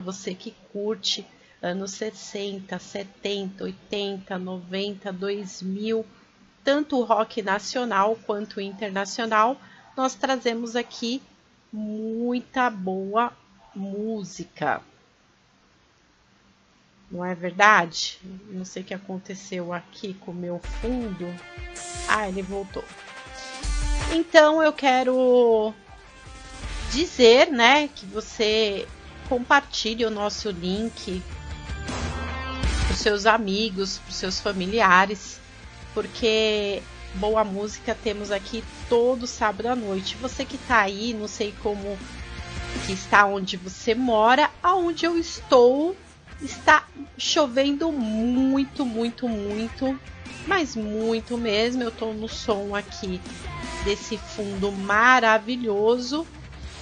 Você que curte anos 60, 70, 80, 90, 2000, tanto o rock nacional quanto internacional, nós trazemos aqui muita boa música. Não é verdade? Não sei o que aconteceu aqui com o meu fundo. Ah, ele voltou. Então eu quero dizer, né, que você compartilhe o nosso link para os seus amigos, para os seus familiares, porque boa música temos aqui todo sábado à noite. Você que está aí, não sei como que está onde você mora, aonde eu estou está chovendo muito, muito, muito, mas muito mesmo. Eu estou no som aqui desse fundo maravilhoso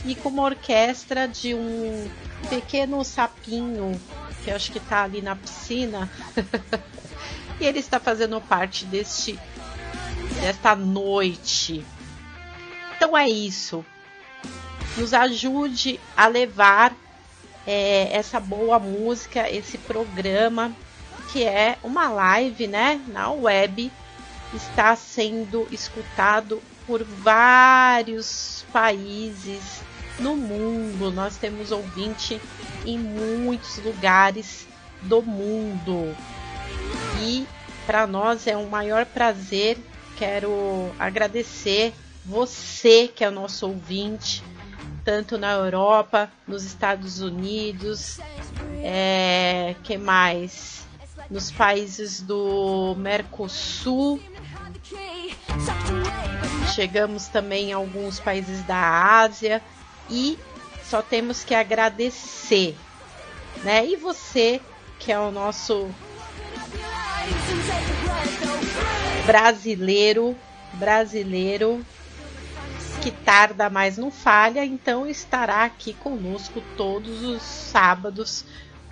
e com uma orquestra de um pequeno sapinho que acho que está ali na piscina. e ele está fazendo parte deste desta noite. Então é isso. Nos ajude a levar é, essa boa música, esse programa que é uma live, né, na web, está sendo escutado por vários países no mundo. Nós temos ouvinte em muitos lugares do mundo. E para nós é um maior prazer. Quero agradecer você que é o nosso ouvinte, tanto na Europa, nos Estados Unidos, é, que mais? Nos países do Mercosul, Chegamos também a alguns países da Ásia e só temos que agradecer, né? E você, que é o nosso brasileiro, brasileiro que tarda mais não falha, então estará aqui conosco todos os sábados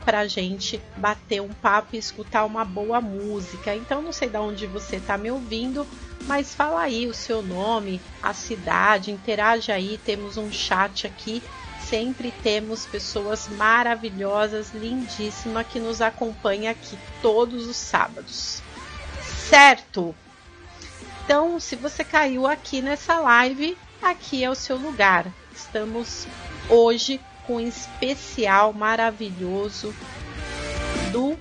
para gente bater um papo e escutar uma boa música. Então não sei de onde você está me ouvindo, mas fala aí o seu nome, a cidade, interage aí, temos um chat aqui. Sempre temos pessoas maravilhosas, lindíssimas que nos acompanham aqui todos os sábados. Certo? Então, se você caiu aqui nessa live, aqui é o seu lugar. Estamos hoje com um especial maravilhoso do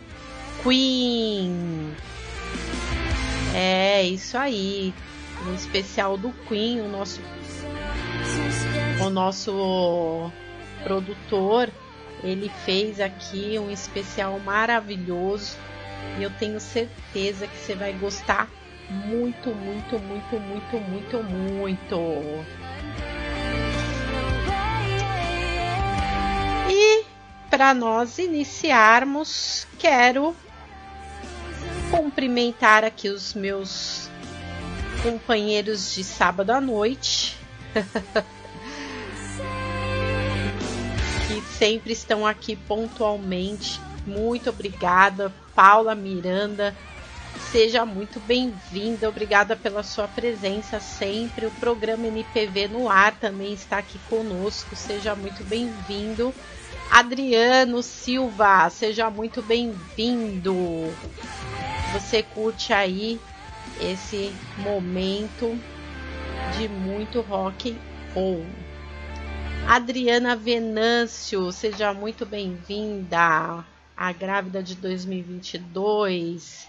Queen. É isso aí, um especial do Queen, o nosso o nosso produtor, ele fez aqui um especial maravilhoso e eu tenho certeza que você vai gostar muito, muito, muito, muito, muito, muito. Para nós iniciarmos, quero cumprimentar aqui os meus companheiros de sábado à noite. que sempre estão aqui pontualmente. Muito obrigada, Paula Miranda. Seja muito bem-vinda, obrigada pela sua presença sempre. O programa NPV no ar também está aqui conosco. Seja muito bem-vindo. Adriano Silva, seja muito bem-vindo. Você curte aí esse momento de muito rock ou Adriana Venâncio, seja muito bem-vinda. A grávida de 2022.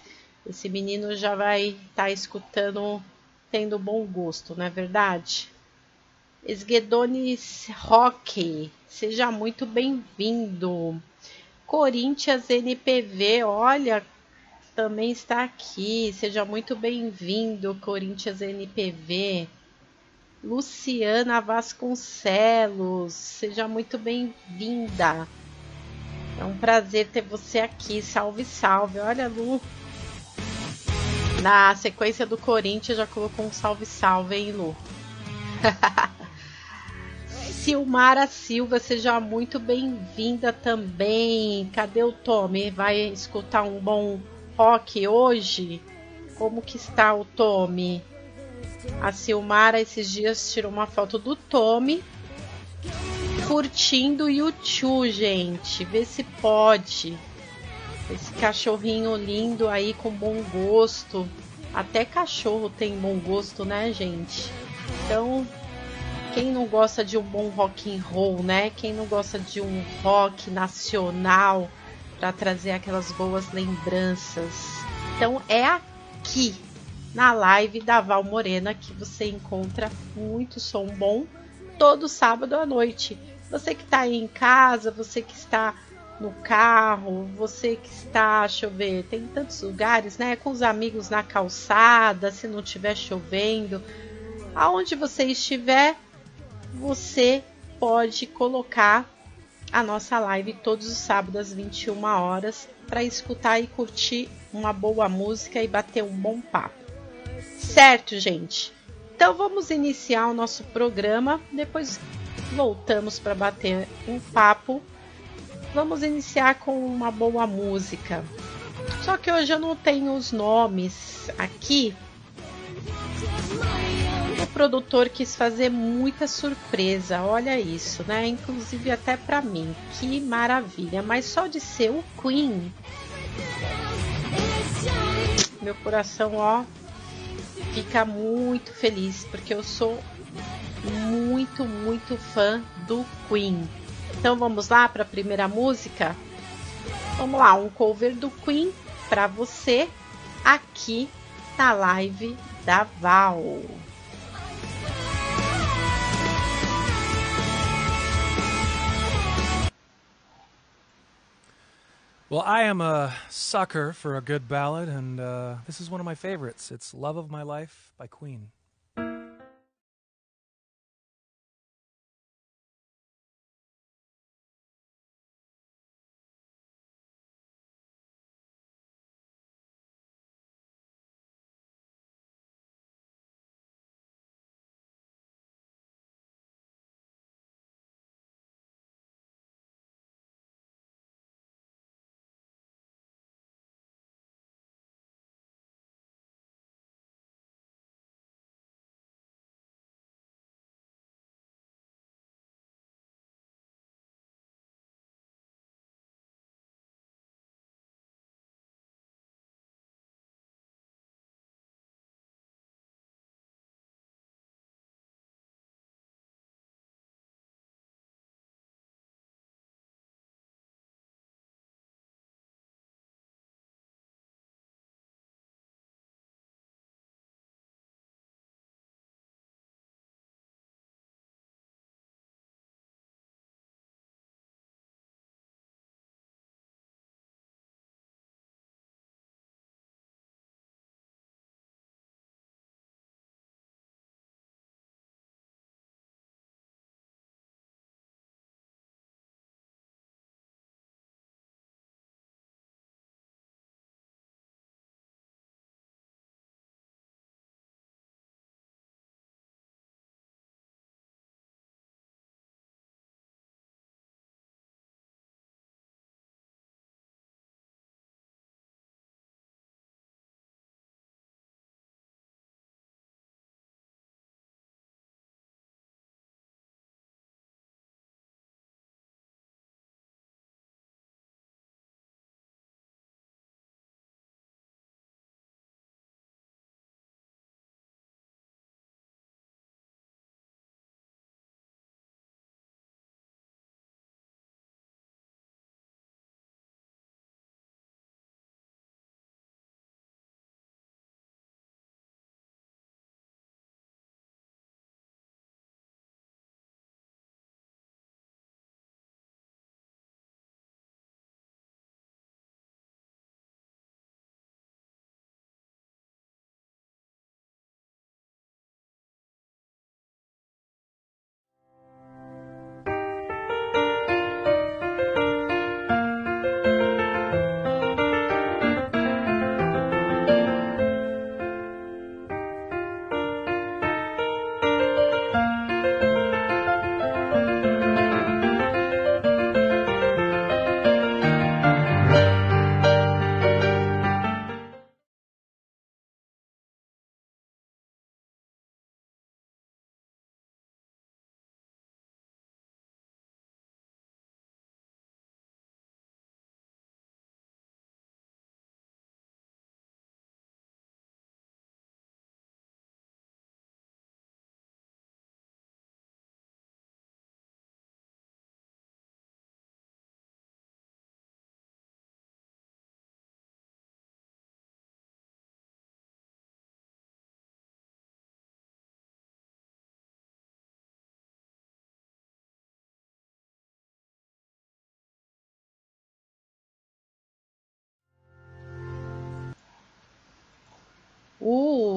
Esse menino já vai estar tá escutando, tendo bom gosto, não é verdade? Esguedones Rock, seja muito bem-vindo. Corinthians NPV, olha, também está aqui. Seja muito bem-vindo, Corinthians NPV. Luciana Vasconcelos, seja muito bem-vinda. É um prazer ter você aqui. Salve, salve. Olha, Lu. Na sequência do Corinthians já colocou um salve, salve, hein, Lu? Silmara Silva, seja muito bem-vinda também. Cadê o Tommy? Vai escutar um bom rock hoje? Como que está o Tommy? A Silmara esses dias tirou uma foto do Tommy curtindo o YouTube, gente. Vê se pode. Esse cachorrinho lindo aí com bom gosto. Até cachorro tem bom gosto, né, gente? Então, quem não gosta de um bom rock and roll, né? Quem não gosta de um rock nacional para trazer aquelas boas lembranças. Então é aqui na live da Val Morena que você encontra muito som bom todo sábado à noite. Você que está aí em casa, você que está no carro, você que está, deixa eu ver, tem tantos lugares, né? Com os amigos na calçada, se não estiver chovendo, aonde você estiver, você pode colocar a nossa live todos os sábados às 21 horas para escutar e curtir uma boa música e bater um bom papo. Certo, gente? Então vamos iniciar o nosso programa, depois voltamos para bater um papo. Vamos iniciar com uma boa música. Só que hoje eu não tenho os nomes aqui. O produtor quis fazer muita surpresa, olha isso, né? Inclusive até para mim, que maravilha! Mas só de ser o Queen, meu coração, ó, fica muito feliz porque eu sou muito, muito fã do Queen. Então vamos lá para a primeira música? Vamos lá, um cover do Queen para você aqui na live da Val. Well, I am a sucker for a good ballad, and uh, this is one of my favorites. It's Love of My Life by Queen.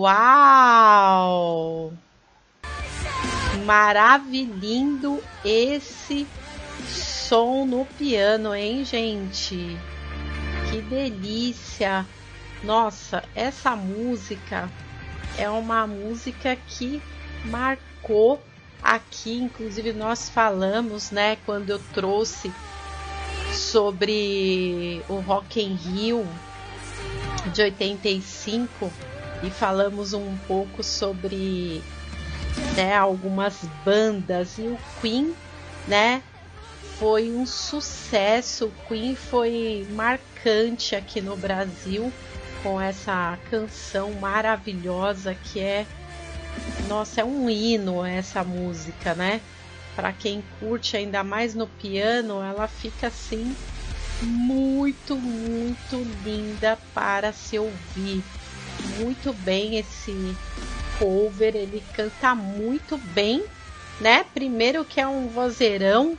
Uau! Maravilhindo esse som no piano, hein, gente? Que delícia! Nossa, essa música é uma música que marcou aqui, inclusive nós falamos, né, quando eu trouxe sobre o Rock in Rio de 85 e falamos um pouco sobre né, algumas bandas e o Queen, né, foi um sucesso. O Queen foi marcante aqui no Brasil com essa canção maravilhosa que é nossa, é um hino essa música, né? Para quem curte ainda mais no piano, ela fica assim muito, muito linda para se ouvir. Muito bem esse cover, ele canta muito bem, né? Primeiro que é um vozeirão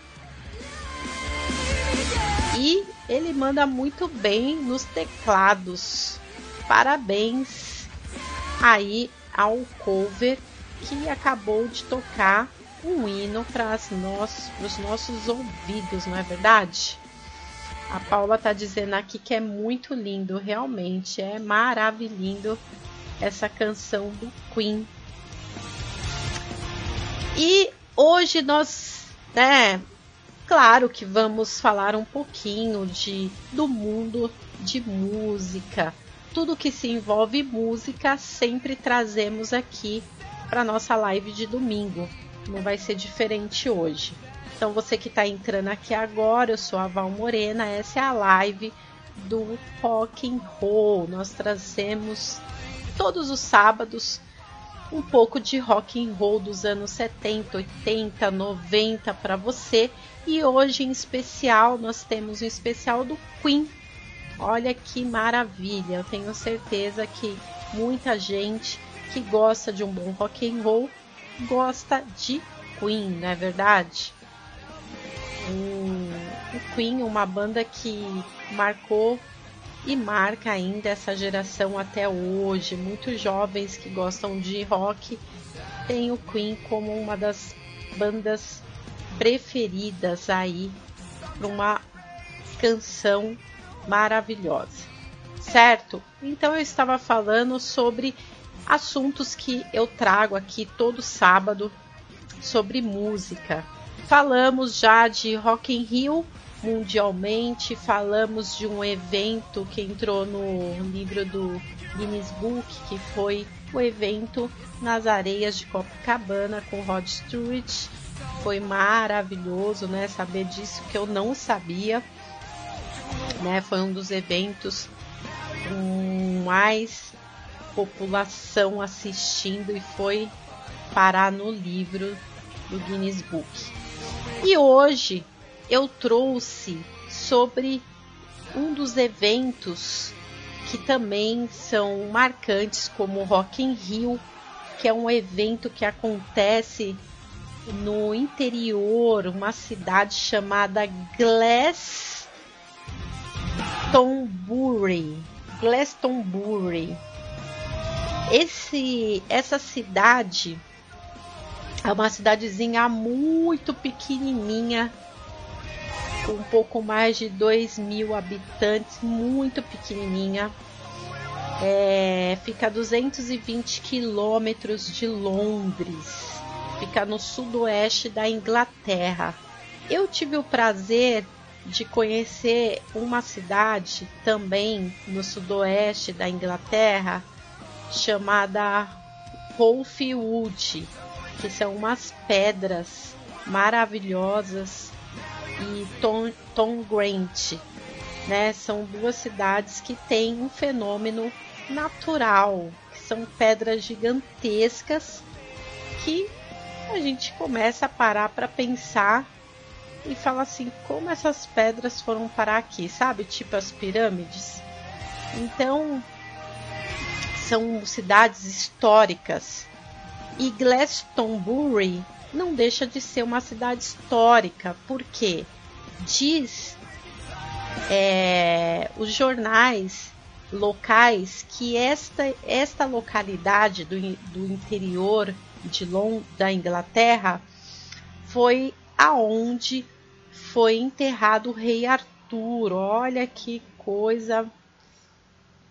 e ele manda muito bem nos teclados. Parabéns aí ao cover que acabou de tocar um hino para os nossos ouvidos, não é verdade? A Paula tá dizendo aqui que é muito lindo, realmente é maravilhoso essa canção do Queen. E hoje nós, né, claro que vamos falar um pouquinho de do mundo de música. Tudo que se envolve música sempre trazemos aqui para nossa live de domingo. Não vai ser diferente hoje. Então você que está entrando aqui agora, eu sou a Val Morena, essa é a live do Rock and Roll. Nós trazemos todos os sábados um pouco de rock and roll dos anos 70, 80, 90 para você. E hoje em especial nós temos um especial do Queen. Olha que maravilha! Eu tenho certeza que muita gente que gosta de um bom rock and roll gosta de Queen, não é verdade? O Queen, uma banda que marcou e marca ainda essa geração até hoje. Muitos jovens que gostam de rock têm o Queen como uma das bandas preferidas aí para uma canção maravilhosa, certo? Então eu estava falando sobre assuntos que eu trago aqui todo sábado sobre música falamos já de Rock in Rio mundialmente, falamos de um evento que entrou no livro do Guinness Book, que foi o evento nas areias de Copacabana com Rod Stewart. Foi maravilhoso, né? Saber disso que eu não sabia. Né? Foi um dos eventos com mais população assistindo e foi parar no livro do Guinness Book. E hoje eu trouxe sobre um dos eventos que também são marcantes, como o Rock in Rio, que é um evento que acontece no interior, uma cidade chamada Glastonbury. Glastonbury. Esse, essa cidade é uma cidadezinha muito pequenininha, com um pouco mais de 2 mil habitantes, muito pequenininha. É, fica a 220 quilômetros de Londres, fica no sudoeste da Inglaterra. Eu tive o prazer de conhecer uma cidade também no sudoeste da Inglaterra chamada Wolfwood que são umas pedras maravilhosas, e Tom, Tom Grant, né? São duas cidades que têm um fenômeno natural, são pedras gigantescas que a gente começa a parar para pensar e falar assim, como essas pedras foram parar aqui, sabe? Tipo as pirâmides. Então, são cidades históricas e Glastonbury não deixa de ser uma cidade histórica, porque diz é, os jornais locais que esta, esta localidade do, do interior de Lond da Inglaterra foi aonde foi enterrado o rei Arthur. Olha que coisa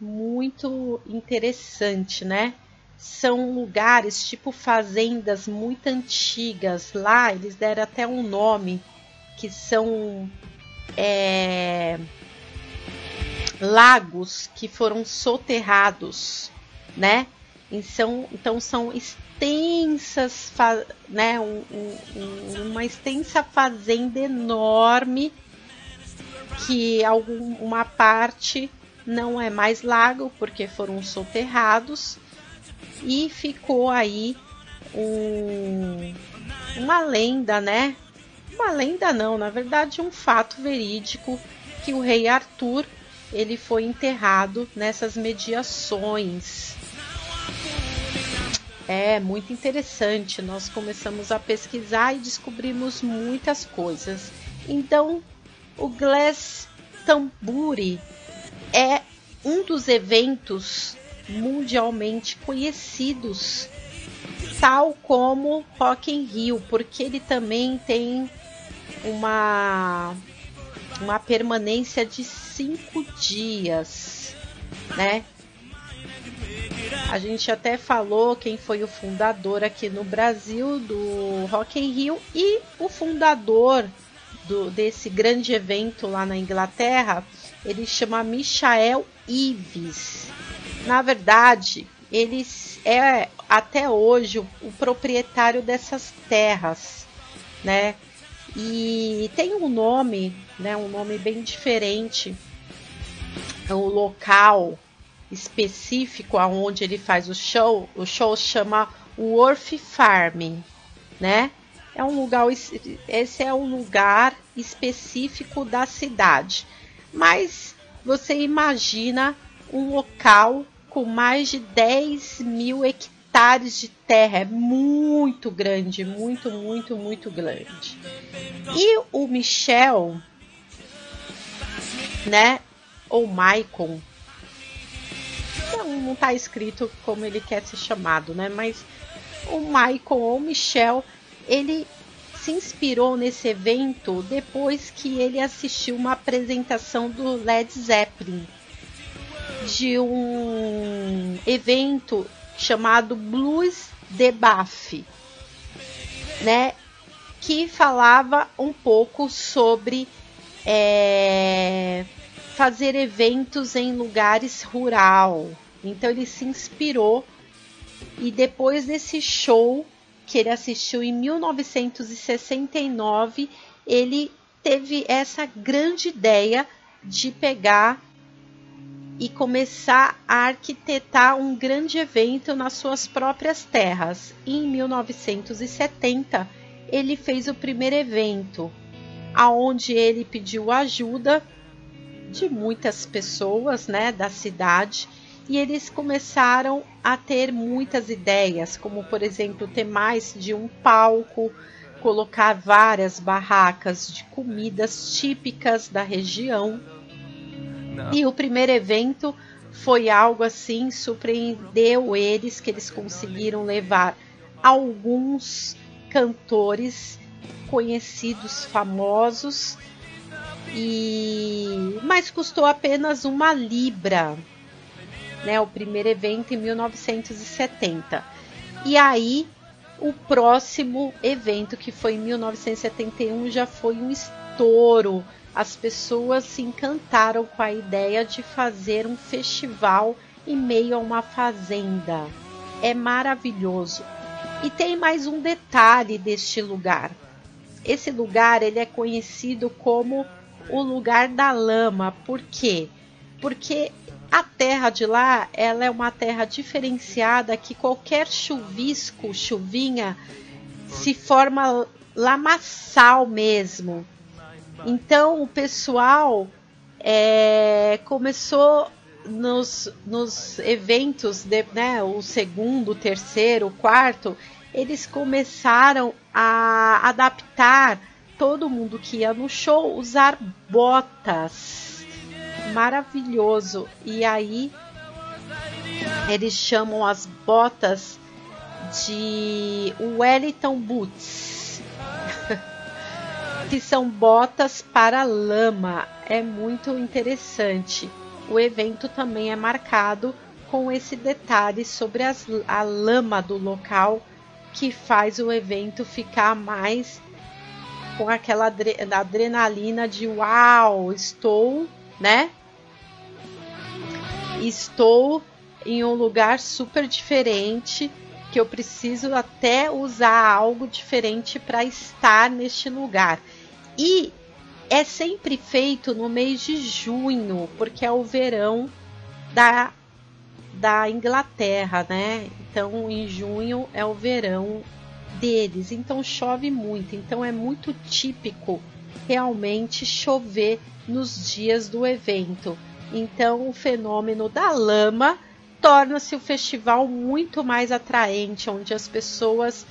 muito interessante, né? São lugares tipo fazendas muito antigas. Lá eles deram até um nome que são é, lagos que foram soterrados, né? Então, então são extensas, né? Um, um, uma extensa fazenda enorme que alguma parte não é mais lago porque foram soterrados e ficou aí um, uma lenda, né? Uma lenda não, na verdade um fato verídico que o rei Arthur ele foi enterrado nessas mediações. É muito interessante. Nós começamos a pesquisar e descobrimos muitas coisas. Então, o Glastonbury é um dos eventos mundialmente conhecidos, tal como Rock in Rio, porque ele também tem uma uma permanência de cinco dias, né? A gente até falou quem foi o fundador aqui no Brasil do Rock in Rio e o fundador do, desse grande evento lá na Inglaterra, ele chama Michael Ives. Na verdade, ele é até hoje o, o proprietário dessas terras, né? E tem um nome, né, um nome bem diferente. O local específico aonde ele faz o show, o show chama Worth Farm, né? É um lugar, esse é um lugar específico da cidade. Mas você imagina um local com mais de 10 mil hectares de terra, é muito grande, muito, muito, muito grande. E o Michel, né, ou Maicon, não, não tá escrito como ele quer ser chamado, né, mas o Maicon ou Michel, ele se inspirou nesse evento depois que ele assistiu uma apresentação do Led Zeppelin de um evento chamado Blues Debuff, né? Que falava um pouco sobre é, fazer eventos em lugares rural. Então ele se inspirou e depois desse show que ele assistiu em 1969, ele teve essa grande ideia de pegar e começar a arquitetar um grande evento nas suas próprias terras. Em 1970, ele fez o primeiro evento, aonde ele pediu ajuda de muitas pessoas, né, da cidade, e eles começaram a ter muitas ideias, como por exemplo, ter mais de um palco, colocar várias barracas de comidas típicas da região E o primeiro evento foi algo assim, surpreendeu eles que eles conseguiram levar alguns cantores conhecidos, famosos, e mas custou apenas uma libra, né? O primeiro evento em 1970. E aí o próximo evento que foi em 1971 já foi um estouro as pessoas se encantaram com a ideia de fazer um festival em meio a uma fazenda. É maravilhoso. E tem mais um detalhe deste lugar. Esse lugar ele é conhecido como o lugar da lama. Por quê? Porque a terra de lá ela é uma terra diferenciada que qualquer chuvisco, chuvinha, se forma lamaçal mesmo. Então o pessoal é, começou nos, nos eventos, de, né, o segundo, o terceiro, o quarto, eles começaram a adaptar todo mundo que ia no show usar botas, maravilhoso. E aí eles chamam as botas de Wellington Boots, que são botas para lama. É muito interessante. O evento também é marcado com esse detalhe sobre as, a lama do local que faz o evento ficar mais com aquela adrenalina de uau, estou, né? Estou em um lugar super diferente que eu preciso até usar algo diferente para estar neste lugar. E é sempre feito no mês de junho, porque é o verão da, da Inglaterra, né? Então, em junho é o verão deles. Então, chove muito. Então, é muito típico realmente chover nos dias do evento. Então, o fenômeno da lama torna-se o festival muito mais atraente, onde as pessoas,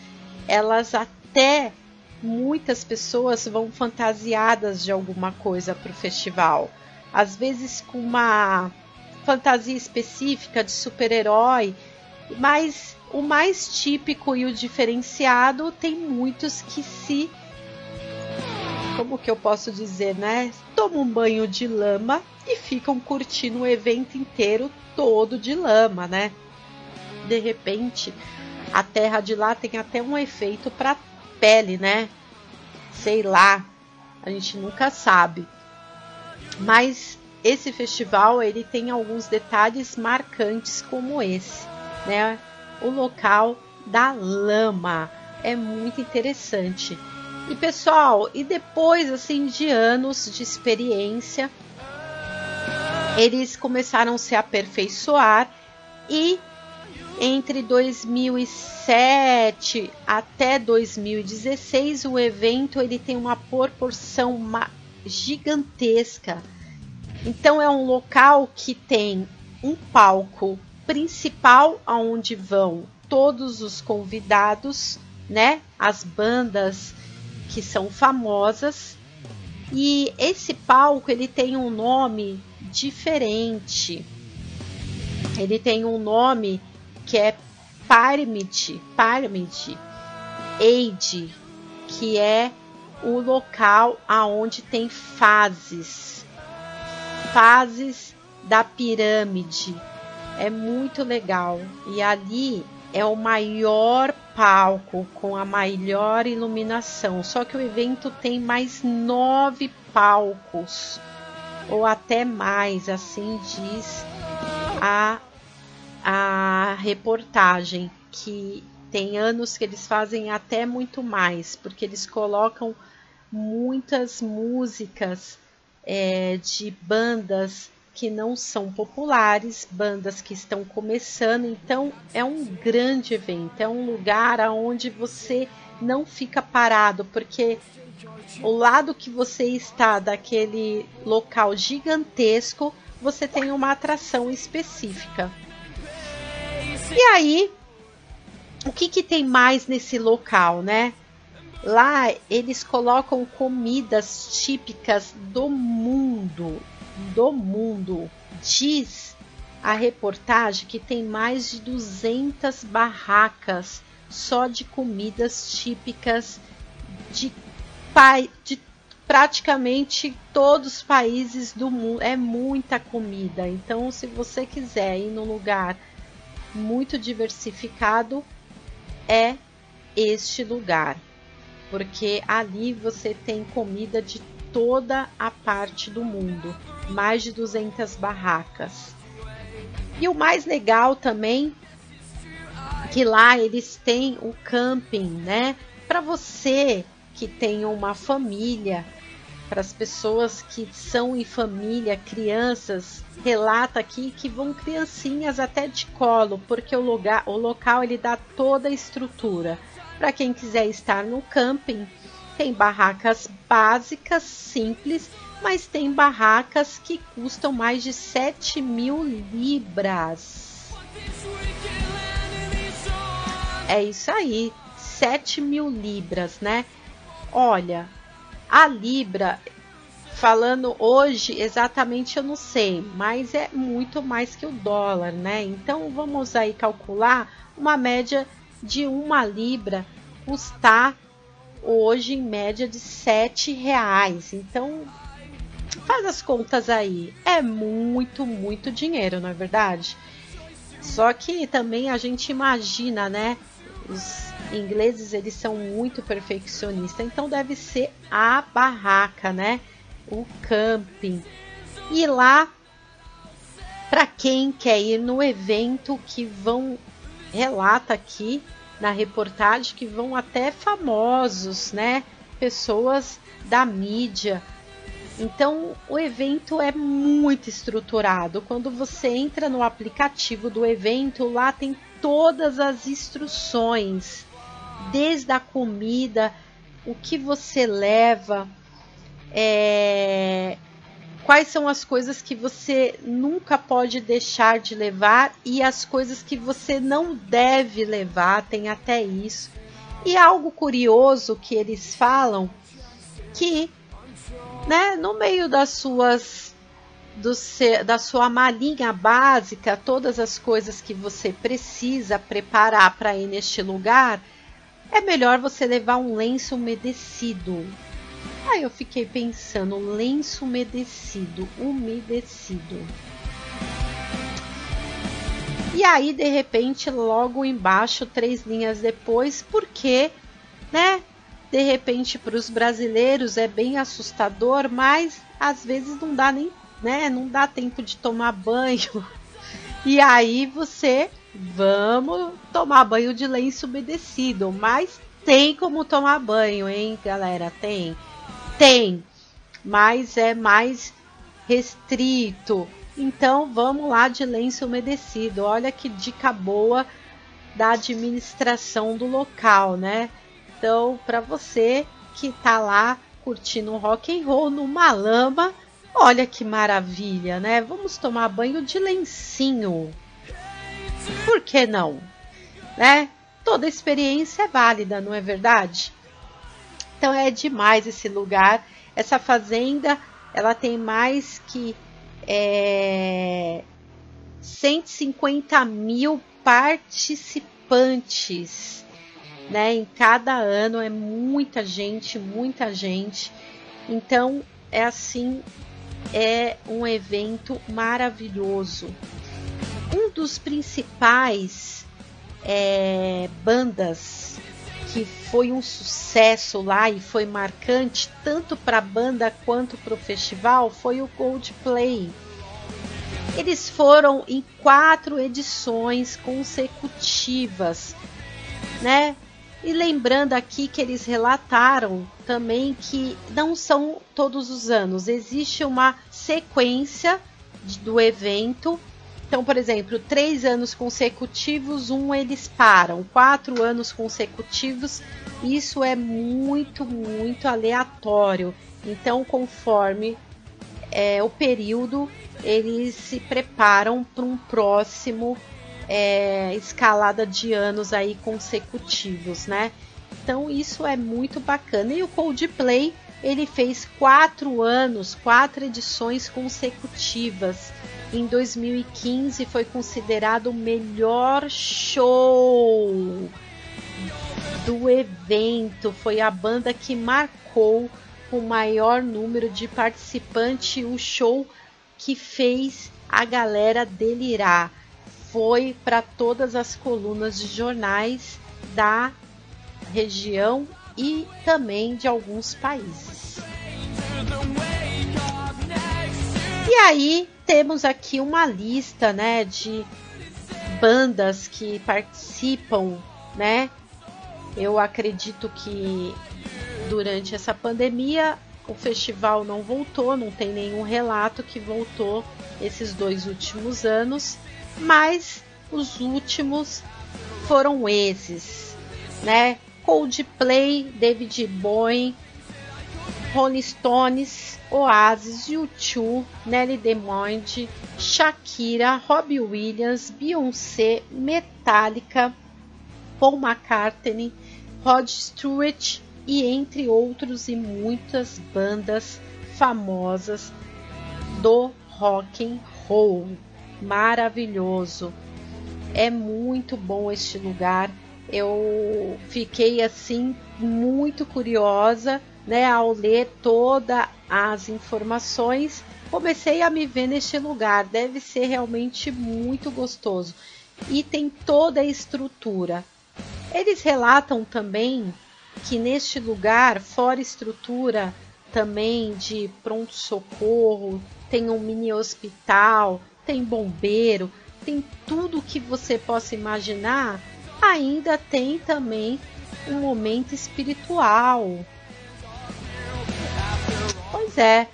elas até muitas pessoas vão fantasiadas de alguma coisa para o festival. Às vezes com uma fantasia específica de super-herói, mas o mais típico e o diferenciado tem muitos que se como que eu posso dizer, né? Tomam um banho de lama e ficam curtindo o evento inteiro todo de lama, né? De repente, a terra de lá tem até um efeito para pele, né? Sei lá, a gente nunca sabe. Mas esse festival ele tem alguns detalhes marcantes como esse, né? O local da lama é muito interessante. E pessoal, e depois assim de anos de experiência, eles começaram a se aperfeiçoar e entre 2007 até 2016 o evento ele tem uma proporção gigantesca. Então é um local que tem um palco principal aonde vão todos os convidados, né? As bandas que são famosas. E esse palco ele tem um nome diferente. Ele tem um nome que é Pyramid, Pyramid Age, que é o local aonde tem fases, fases da pirâmide. É muito legal. E ali é o maior palco com a maior iluminação. Só que o evento tem mais nove palcos ou até mais, assim diz a, a reportagem, que tem anos que eles fazem até muito mais, porque eles colocam muitas músicas é, de bandas que não são populares, bandas que estão começando. Então é um grande evento, é um lugar aonde você não fica parado, porque o lado que você está daquele local gigantesco, você tem uma atração específica. E aí, o que, que tem mais nesse local, né? Lá eles colocam comidas típicas do mundo, do mundo. Diz a reportagem que tem mais de 200 barracas só de comidas típicas de de praticamente todos os países do mundo. É muita comida. Então, se você quiser ir num lugar muito diversificado, é este lugar. Porque ali você tem comida de toda a parte do mundo, mais de 200 barracas. E o mais legal também que lá eles têm o camping, né? Para você que tenham uma família, para as pessoas que são em família, crianças, relata aqui que vão criancinhas até de colo, porque o lugar, o local ele dá toda a estrutura. Para quem quiser estar no camping, tem barracas básicas, simples, mas tem barracas que custam mais de 7 mil libras. É isso aí, 7 mil libras, né? Olha, a Libra falando hoje, exatamente eu não sei, mas é muito mais que o dólar, né? Então vamos aí calcular uma média de uma libra custar hoje em média de sete reais. Então faz as contas aí, é muito, muito dinheiro, não é verdade? Só que também a gente imagina, né? Os ingleses eles são muito perfeccionistas, então deve ser a barraca, né? o camping. E lá, para quem quer ir no evento, que vão, relata aqui na reportagem, que vão até famosos, né? Pessoas da mídia. Então, o evento é muito estruturado. Quando você entra no aplicativo do evento, lá tem todas as instruções, desde a comida, o que você leva, é, quais são as coisas que você nunca pode deixar de levar e as coisas que você não deve levar, tem até isso. E algo curioso que eles falam que, né, no meio das suas do da sua malinha básica, todas as coisas que você precisa preparar para ir neste lugar, é melhor você levar um lenço umedecido, Aí eu fiquei pensando, lenço umedecido, umedecido. E aí, de repente, logo embaixo, três linhas depois, porque, né? De repente, para os brasileiros é bem assustador, mas às vezes não dá nem, né? Não dá tempo de tomar banho. E aí você, vamos tomar banho de lenço umedecido, mas tem como tomar banho, hein, galera? Tem. Tem, mas é mais restrito. Então vamos lá de lenço umedecido. Olha que dica boa da administração do local, né? Então, para você que tá lá curtindo um rock and roll numa lama, olha que maravilha, né? Vamos tomar banho de lencinho. Por que não? Né? Toda experiência é válida, não é verdade? Então é demais esse lugar. Essa fazenda, ela tem mais que é, 150 mil participantes, né? Em cada ano é muita gente, muita gente. Então é assim, é um evento maravilhoso. Um dos principais é, bandas que foi um sucesso lá e foi marcante tanto para a banda quanto para o festival foi o Coldplay. Eles foram em quatro edições consecutivas, né? E lembrando aqui que eles relataram também que não são todos os anos, existe uma sequência do evento então, por exemplo, três anos consecutivos, um eles param, quatro anos consecutivos, isso é muito, muito aleatório. Então, conforme é, o período, eles se preparam para um próximo é, escalada de anos aí consecutivos, né? Então, isso é muito bacana. E o Coldplay ele fez quatro anos, quatro edições consecutivas em 2015 foi considerado o melhor show do evento. Foi a banda que marcou o maior número de participantes, o show que fez a galera delirar. Foi para todas as colunas de jornais da região e também de alguns países. E aí temos aqui uma lista, né, de bandas que participam, né? Eu acredito que durante essa pandemia o festival não voltou, não tem nenhum relato que voltou esses dois últimos anos, mas os últimos foram esses, né? Coldplay, David Bowie, Rolling Stones, Oasis, U2, Nelly DeMond, Shakira, Robbie Williams, Beyoncé, Metallica, Paul McCartney, Rod Stewart e entre outros e muitas bandas famosas do rock and roll. Maravilhoso. É muito bom este lugar. Eu fiquei assim muito curiosa, né, ao ler todas as informações. Comecei a me ver neste lugar. Deve ser realmente muito gostoso. E tem toda a estrutura. Eles relatam também que neste lugar, fora estrutura também de pronto-socorro, tem um mini hospital, tem bombeiro, tem tudo que você possa imaginar, ainda tem também um momento espiritual. Pois é,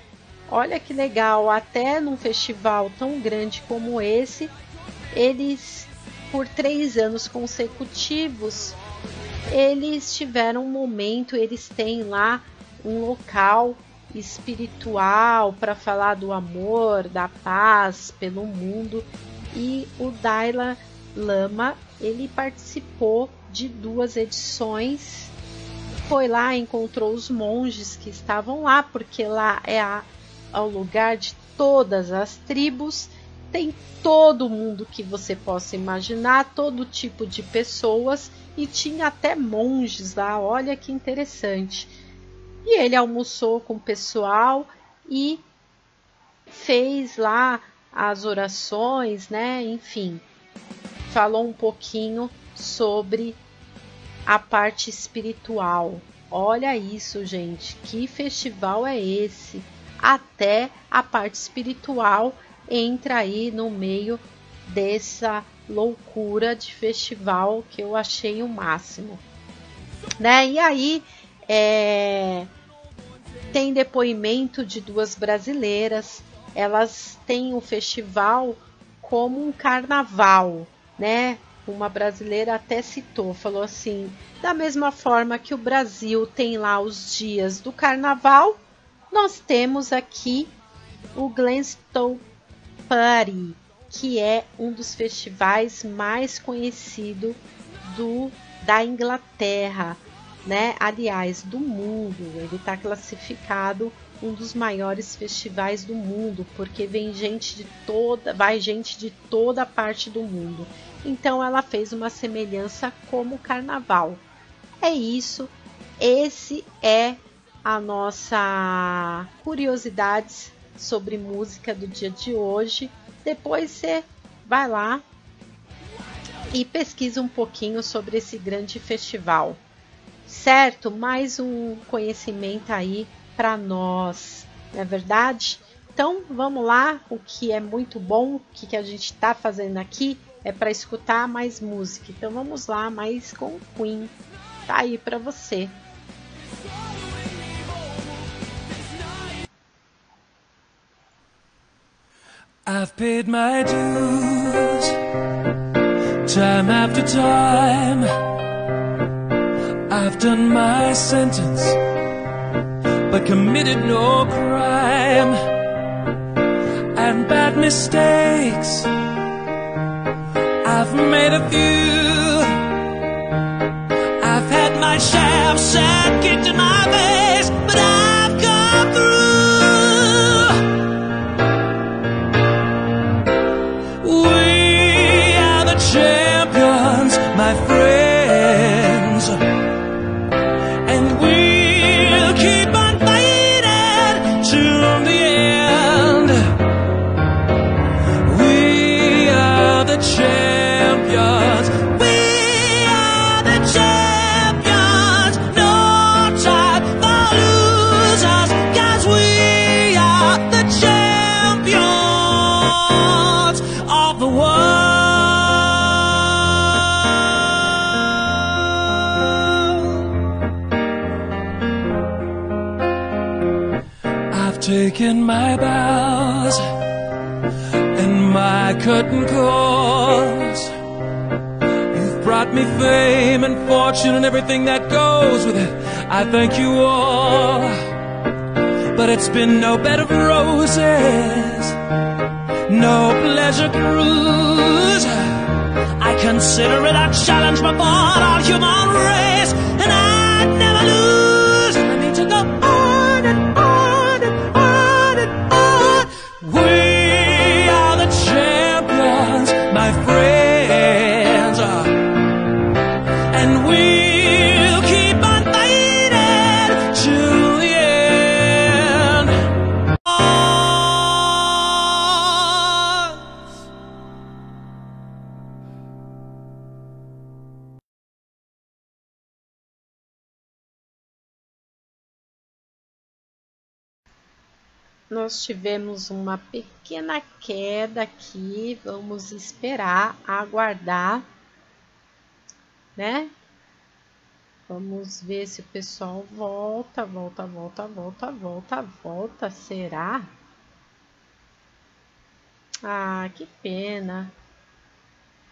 olha que legal, até num festival tão grande como esse, eles por três anos consecutivos eles tiveram um momento, eles têm lá um local espiritual para falar do amor, da paz pelo mundo. E o Dalai Lama, ele participou de duas edições. Foi lá, encontrou os monges que estavam lá, porque lá é a, é o lugar de todas as tribos. Tem todo mundo que você possa imaginar, todo tipo de pessoas e tinha até monges lá. Olha que interessante. E ele almoçou com o pessoal e fez lá as orações, né? Enfim, falou um pouquinho sobre a parte espiritual. Olha isso, gente, que festival é esse? Até a parte espiritual entra aí no meio dessa loucura de festival que eu achei o máximo, né? E aí é, tem depoimento de duas brasileiras, elas têm o festival como um carnaval, né? Uma brasileira até citou, falou assim: da mesma forma que o Brasil tem lá os dias do carnaval, nós temos aqui o Glenstone Party, que é um dos festivais mais conhecidos do da Inglaterra, né? Aliás, do mundo. Ele está classificado um dos maiores festivais do mundo, porque vem gente de toda, vai gente de toda parte do mundo. Então ela fez uma semelhança como o carnaval. É isso. Esse é a nossa curiosidades sobre música do dia de hoje. Depois você vai lá e pesquisa um pouquinho sobre esse grande festival. Certo? Mais um conhecimento aí para nós, não é verdade? Então vamos lá, o que é muito bom, o que, que a gente está fazendo aqui é para escutar mais música. Então vamos lá, mais com Queen. Tá aí para você. I've paid my dues time after time. I've done my sentence, but committed no crime and bad mistakes. I've made a few. I've had my share of sad in my face, fame and fortune and everything that goes with it. I thank you all. But it's been no bed of roses, no pleasure cruise. I consider it a challenge before our human race, and I'd never lose. Nós tivemos uma pequena queda aqui. Vamos esperar, aguardar, né? Vamos ver se o pessoal volta, volta, volta, volta, volta, volta. Será? Ah, que pena.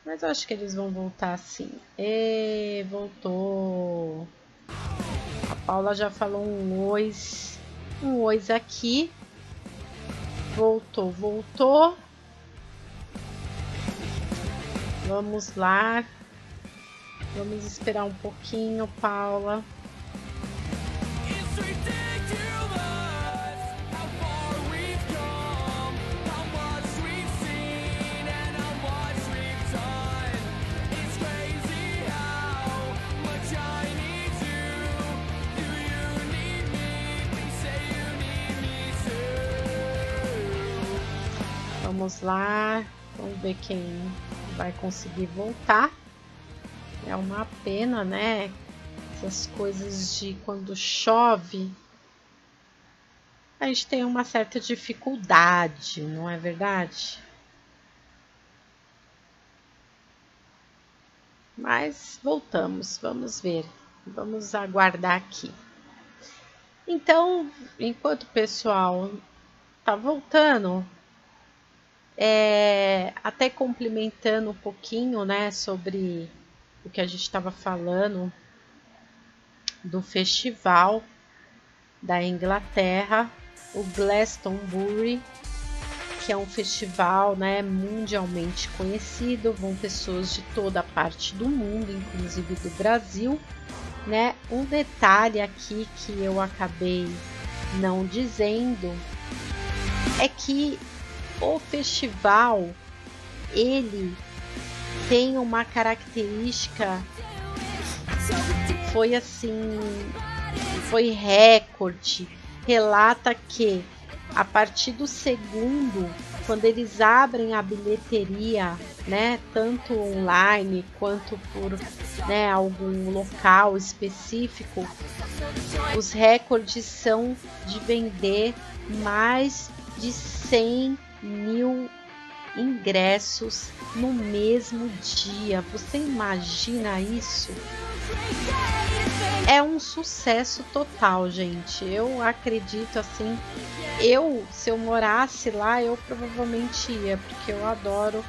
Mas eu acho que eles vão voltar sim. E voltou. A Paula já falou um oi. Um oi aqui. Voltou, voltou. Vamos lá. Vamos esperar um pouquinho, Paula. Vamos lá, vamos ver quem vai conseguir voltar. É uma pena, né? Essas coisas de quando chove, a gente tem uma certa dificuldade, não é verdade? Mas voltamos, vamos ver, vamos aguardar aqui. Então, enquanto o pessoal tá voltando, é, até complementando um pouquinho, né, sobre o que a gente estava falando do festival da Inglaterra, o Glastonbury, que é um festival né, mundialmente conhecido, vão pessoas de toda a parte do mundo, inclusive do Brasil. Né? Um detalhe aqui que eu acabei não dizendo é que o festival ele tem uma característica foi assim foi recorde. Relata que a partir do segundo quando eles abrem a bilheteria né tanto online quanto por né, algum local específico os recordes são de vender mais de 100 mil ingressos no mesmo dia. Você imagina isso? É um sucesso total, gente. Eu acredito assim. Eu, se eu morasse lá, eu provavelmente ia, porque eu adoro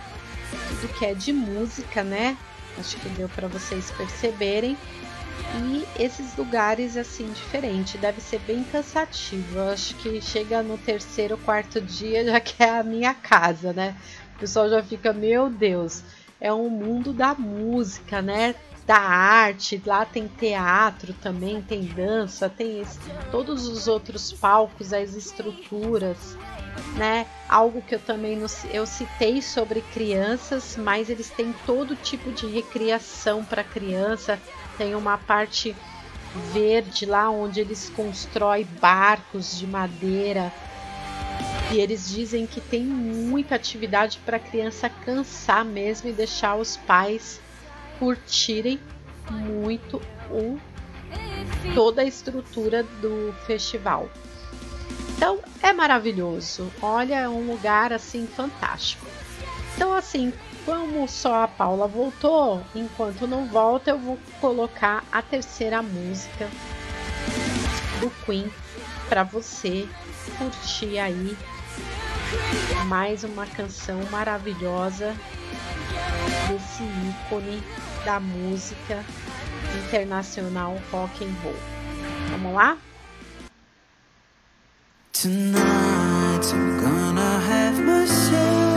tudo que é de música, né? Acho que deu para vocês perceberem. E esses lugares assim diferente, deve ser bem cansativo. Eu acho que chega no terceiro, quarto dia já que é a minha casa, né? O pessoal já fica, meu Deus, é um mundo da música, né? Da arte, lá tem teatro também, tem dança, tem esse, todos os outros palcos, as estruturas, né? Algo que eu também eu citei sobre crianças, mas eles têm todo tipo de recriação para criança tem uma parte verde lá onde eles constroem barcos de madeira. E eles dizem que tem muita atividade para a criança cansar mesmo e deixar os pais curtirem muito o toda a estrutura do festival. Então é maravilhoso. Olha, é um lugar assim fantástico. Então assim, como só a Paula voltou, enquanto não volta, eu vou colocar a terceira música do Queen para você curtir aí mais uma canção maravilhosa desse ícone da música internacional rock and roll. Vamos lá? Tonight I'm gonna have myself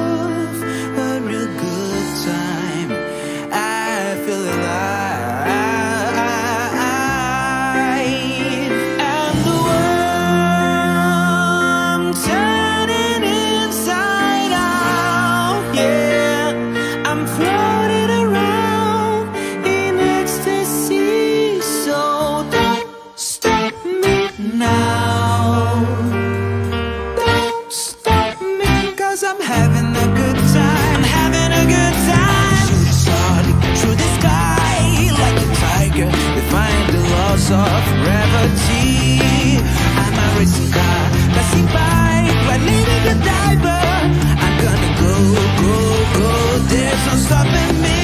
of gravity. I'm a racing car passing by. Right leaving a diver. I'm gonna go, go, go. There's no stopping me.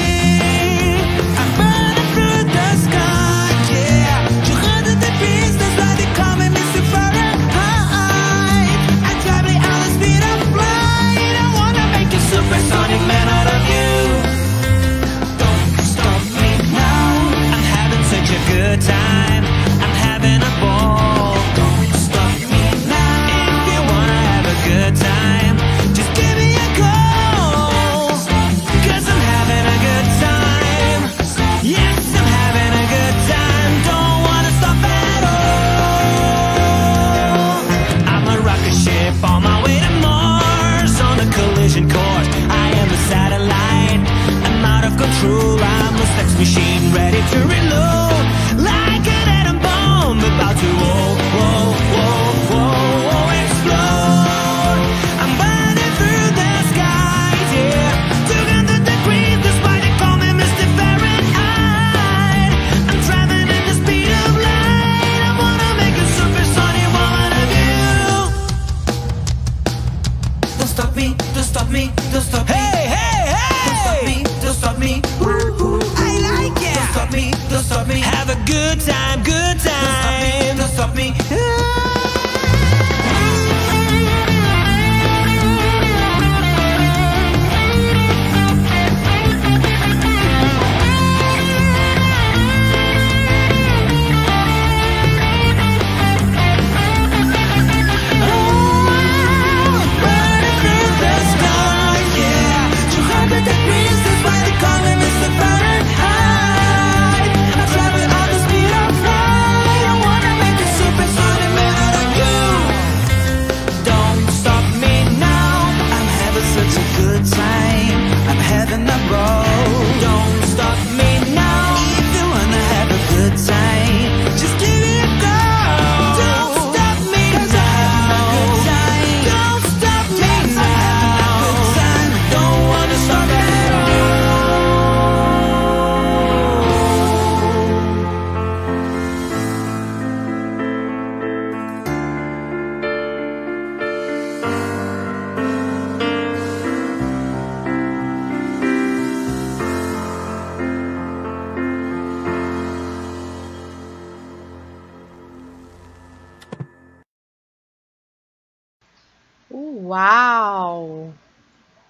Uau!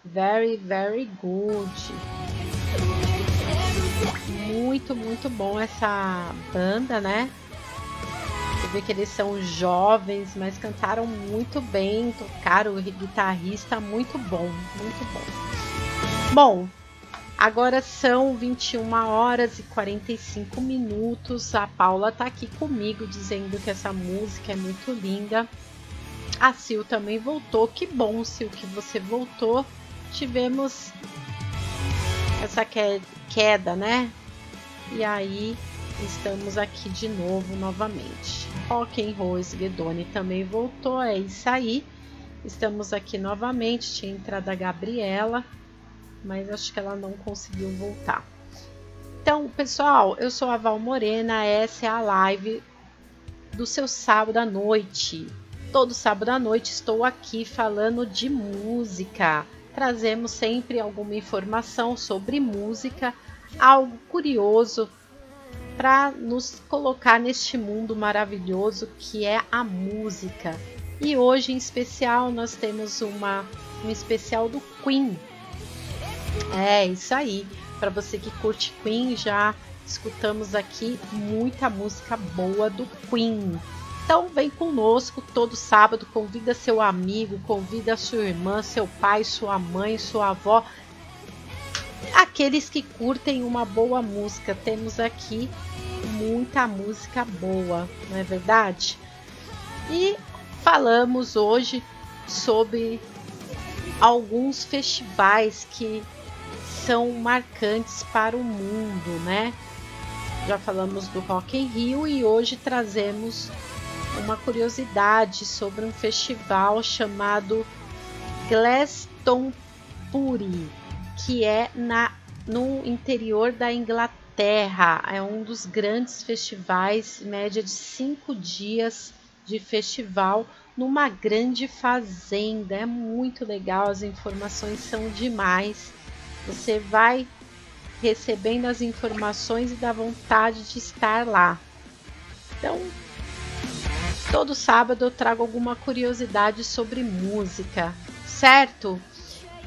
Very, very good. Muito, muito bom essa banda, né? Você vê que eles são jovens, mas cantaram muito bem, tocaram o guitarrista muito bom, muito bom. Bom, agora são 21 horas e 45 minutos. A Paula tá aqui comigo dizendo que essa música é muito linda. A Sil também voltou. Que bom, Sil, que você voltou. Tivemos essa que- queda, né? E aí estamos aqui de novo novamente. Rock and Roll Guedoni também voltou. É isso aí. Estamos aqui novamente. Tinha entrado a Gabriela, mas acho que ela não conseguiu voltar. Então, pessoal, eu sou a Val Morena. Essa é a live do seu sábado à noite todo sábado à noite estou aqui falando de música. Trazemos sempre alguma informação sobre música, algo curioso para nos colocar neste mundo maravilhoso que é a música. E hoje em especial nós temos uma um especial do Queen. É isso aí. Para você que curte Queen, já escutamos aqui muita música boa do Queen. Então vem conosco todo sábado, convida seu amigo, convida sua irmã, seu pai, sua mãe, sua avó. Aqueles que curtem uma boa música, temos aqui muita música boa, não é verdade? E falamos hoje sobre alguns festivais que são marcantes para o mundo, né? Já falamos do Rock in Rio e hoje trazemos uma curiosidade sobre um festival chamado Glastonbury, que é na, no interior da Inglaterra. É um dos grandes festivais, média de cinco dias de festival numa grande fazenda. É muito legal, as informações são demais. Você vai recebendo as informações e dá vontade de estar lá. Então, todo sábado eu trago alguma curiosidade sobre música, certo?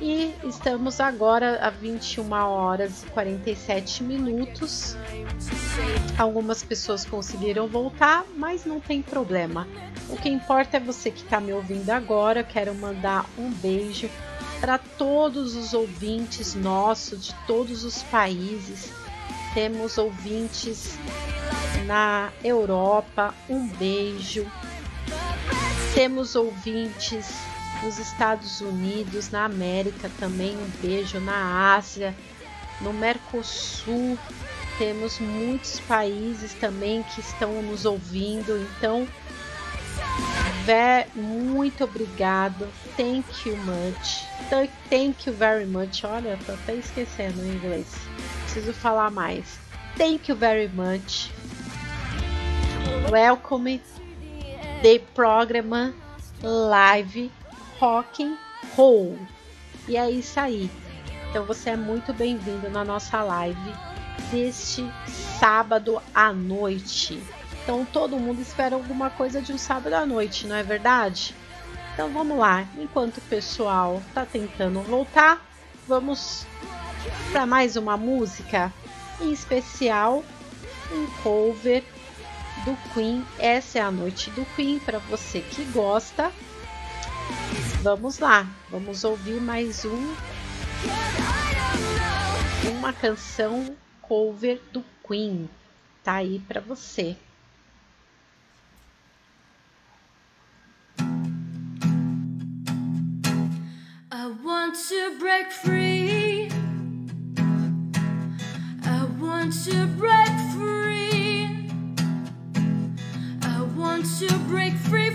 E estamos agora a 21 horas e 47 minutos. Algumas pessoas conseguiram voltar, mas não tem problema. O que importa é você que está me ouvindo agora. Quero mandar um beijo para todos os ouvintes nossos de todos os países. Temos ouvintes na Europa, um beijo. Temos ouvintes nos Estados Unidos, na América também, um beijo, na Ásia, no Mercosul temos muitos países também que estão nos ouvindo, então muito obrigado. Thank you much. Thank you very much. Olha, tô até esquecendo em inglês. Preciso falar mais. Thank you very much. Welcome the program live Rocking Roll. E é isso aí. Então você é muito bem-vindo na nossa live deste sábado à noite. Então todo mundo espera alguma coisa de um sábado à noite, não é verdade? Então vamos lá, enquanto o pessoal está tentando voltar, vamos para mais uma música, em especial um cover do Queen. Essa é a noite do Queen para você que gosta. Vamos lá, vamos ouvir mais um uma canção cover do Queen. Tá aí para você. want to break free. I want to break free. I want to break free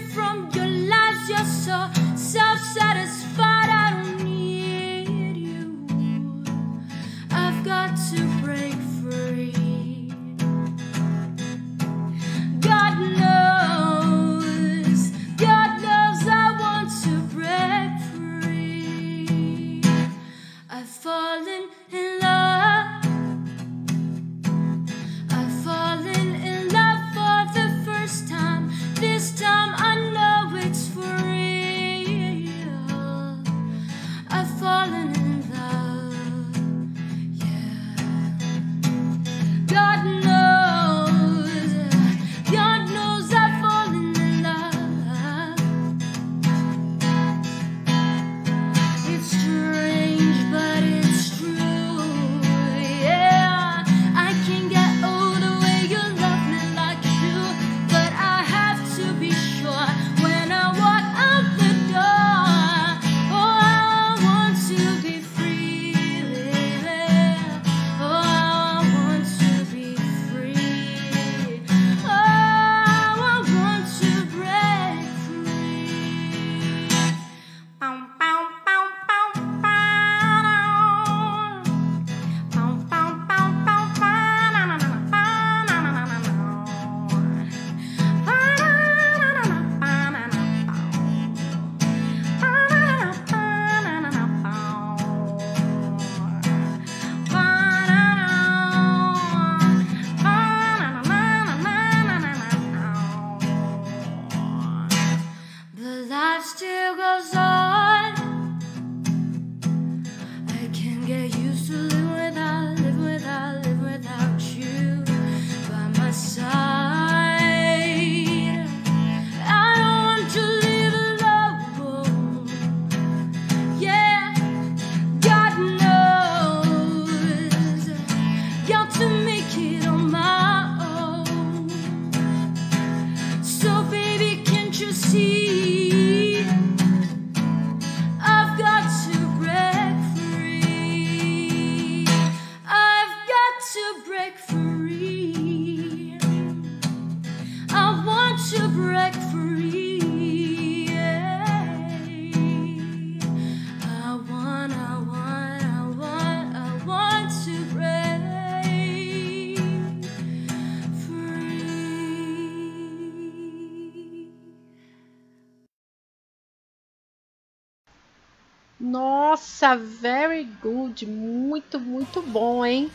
Very good, muito, muito bom, hein?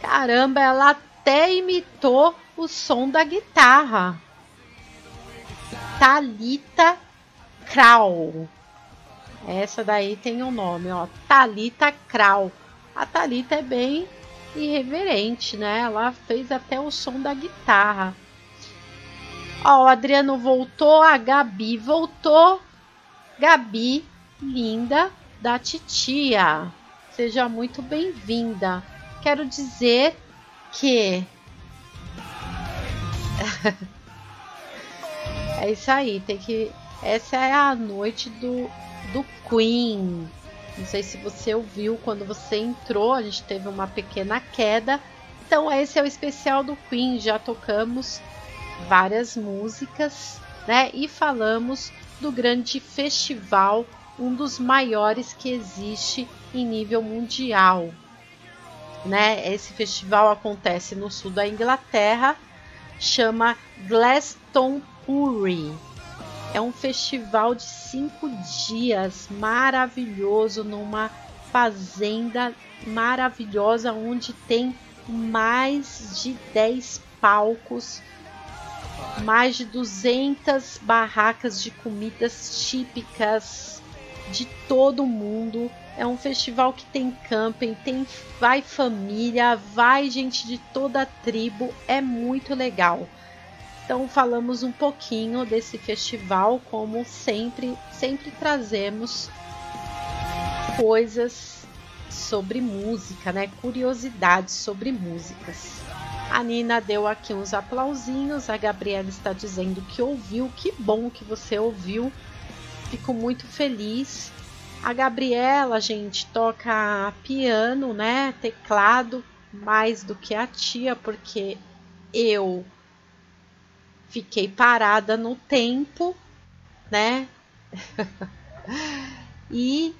Caramba, ela até imitou o som da guitarra. Talita Krau. Essa daí tem um nome, ó, Talita Krau. A Talita é bem irreverente, né? Ela fez até o som da guitarra. Ó, o Adriano voltou, a Gabi voltou. Gabi, linda da titia. Seja muito bem-vinda. Quero dizer que é isso aí, tem que essa é a noite do do Queen. Não sei se você ouviu quando você entrou, a gente teve uma pequena queda. Então esse é o especial do Queen, já tocamos várias músicas, né? E falamos do grande festival, um dos maiores que existe em nível mundial. Né? Esse festival acontece no sul da Inglaterra, chama Glastonbury. É um festival de cinco dias maravilhoso numa fazenda maravilhosa onde tem mais de 10 palcos mais de 200 barracas de comidas típicas de todo mundo. É um festival que tem camping, tem vai família, vai gente de toda a tribo, é muito legal. Então falamos um pouquinho desse festival, como sempre, sempre trazemos coisas sobre música, né? Curiosidades sobre músicas. A Nina deu aqui uns aplausinhos. A Gabriela está dizendo que ouviu. Que bom que você ouviu. Fico muito feliz. A Gabriela, gente, toca piano, né? Teclado mais do que a tia, porque eu fiquei parada no tempo, né? e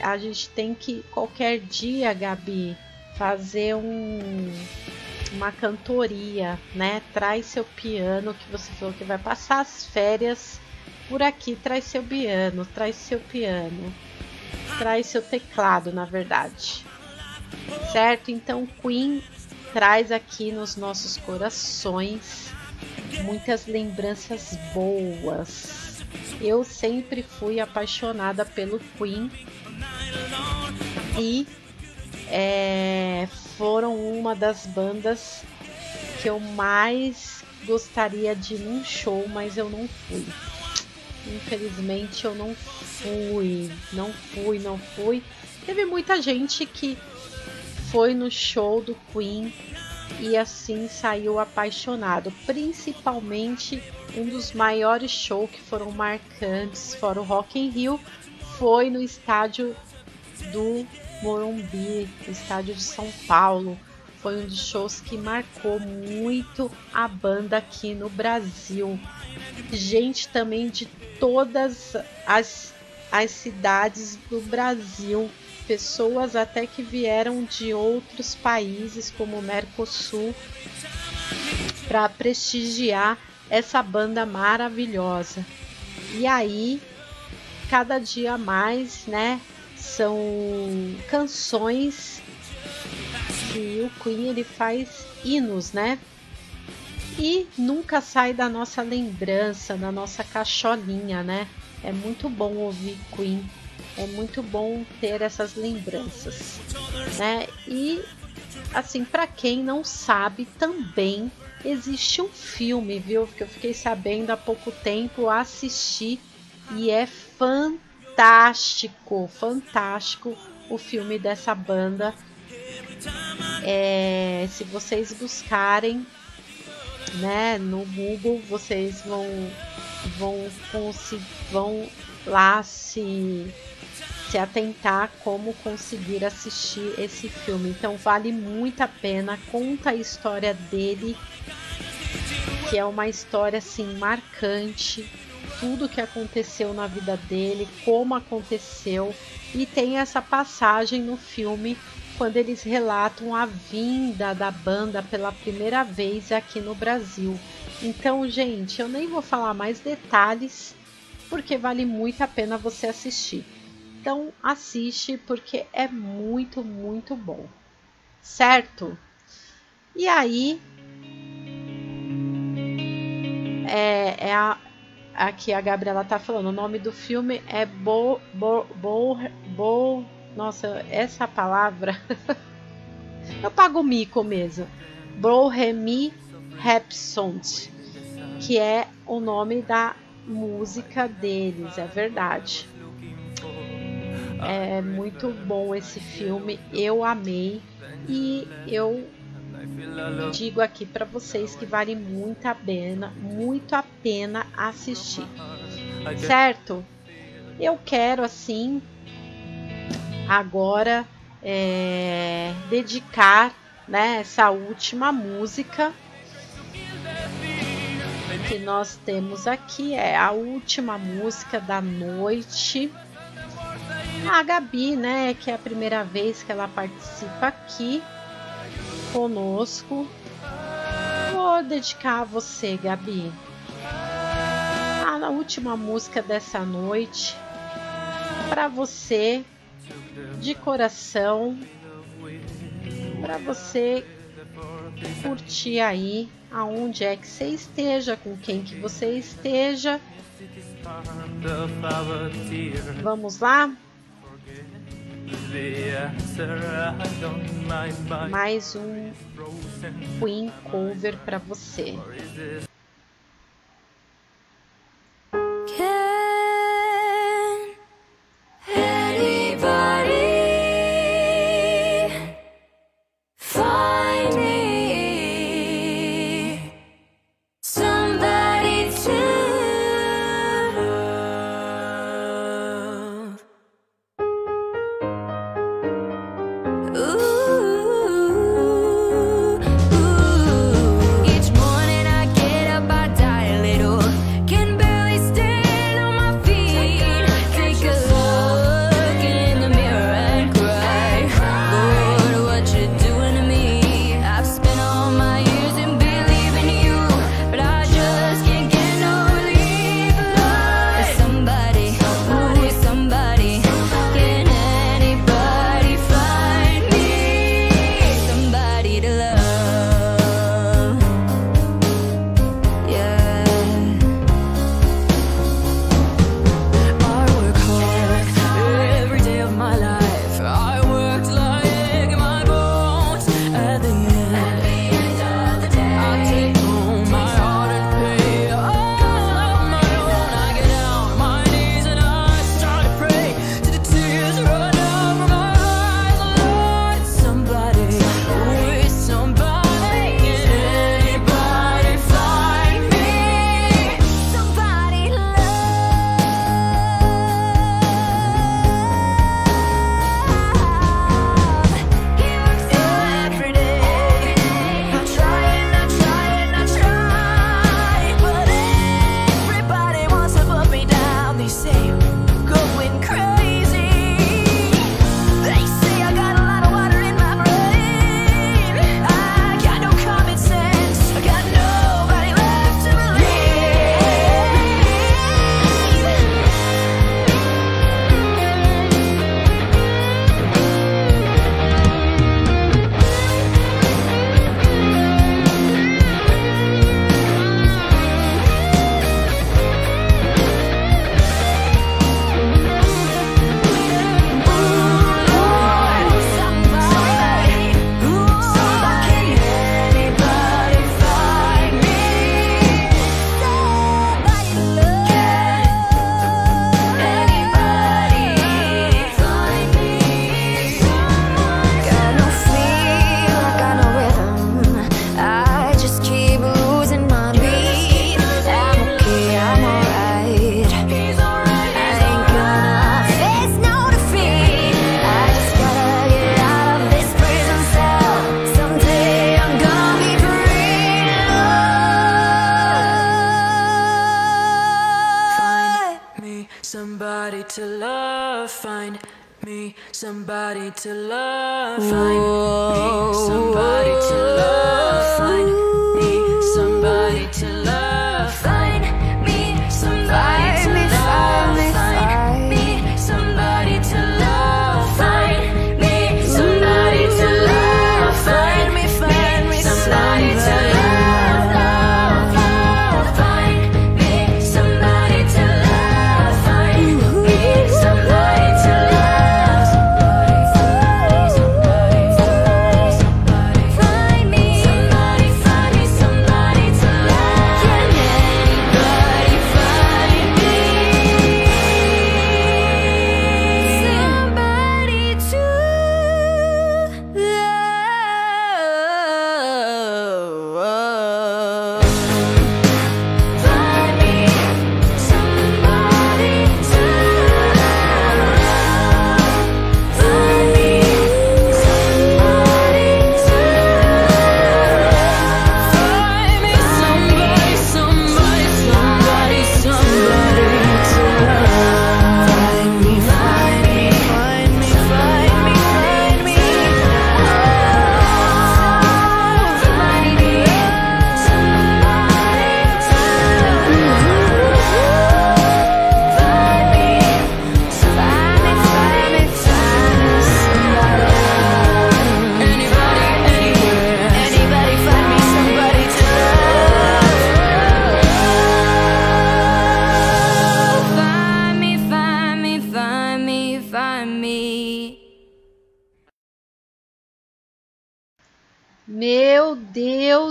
a gente tem que qualquer dia, Gabi, fazer um uma cantoria, né? Traz seu piano, que você falou que vai passar as férias por aqui. Traz seu piano, traz seu piano, traz seu teclado, na verdade. Certo? Então, Queen traz aqui nos nossos corações muitas lembranças boas. Eu sempre fui apaixonada pelo Queen e é, foram uma das bandas que eu mais gostaria de ir num show, mas eu não fui. Infelizmente eu não fui, não fui, não fui. Teve muita gente que foi no show do Queen e assim saiu apaixonado, principalmente um dos maiores shows que foram marcantes fora o Rock in Rio foi no estádio do Morumbi, estádio de São Paulo. Foi um dos shows que marcou muito a banda aqui no Brasil. Gente também de todas as, as cidades do Brasil. Pessoas até que vieram de outros países, como o Mercosul, para prestigiar essa banda maravilhosa. E aí, cada dia mais, né? são canções que o Queen ele faz hinos, né? E nunca sai da nossa lembrança, da nossa cacholinha, né? É muito bom ouvir Queen, é muito bom ter essas lembranças, né? E assim, para quem não sabe, também existe um filme, viu? Que eu fiquei sabendo há pouco tempo, assisti e é fantástico fantástico, fantástico o filme dessa banda. É, se vocês buscarem, né, no Google, vocês vão vão vão lá se se atentar como conseguir assistir esse filme. Então vale muito a pena, conta a história dele, que é uma história assim marcante, tudo que aconteceu na vida dele, como aconteceu, e tem essa passagem no filme quando eles relatam a vinda da banda pela primeira vez aqui no Brasil. Então, gente, eu nem vou falar mais detalhes porque vale muito a pena você assistir. Então, assiste porque é muito, muito bom. Certo? E aí, é, é a, aqui a Gabriela tá falando, o nome do filme é Bo, Bo, Bo, Bo nossa, essa palavra eu pago mico mesmo. Bohemian Rhapsody, que é o nome da música deles, é verdade. É muito bom esse filme, eu amei e eu digo aqui para vocês que vale muito a pena, muito a pena assistir. Certo? Eu quero assim agora é, dedicar né, essa última música que nós temos aqui é a última música da noite. A Gabi, né, que é a primeira vez que ela participa aqui conosco. Vou dedicar a você, Gabi. A última música dessa noite para você de coração para você curtir aí aonde é que você esteja, com quem que você esteja. Vamos lá? Mais um Queen cover para você.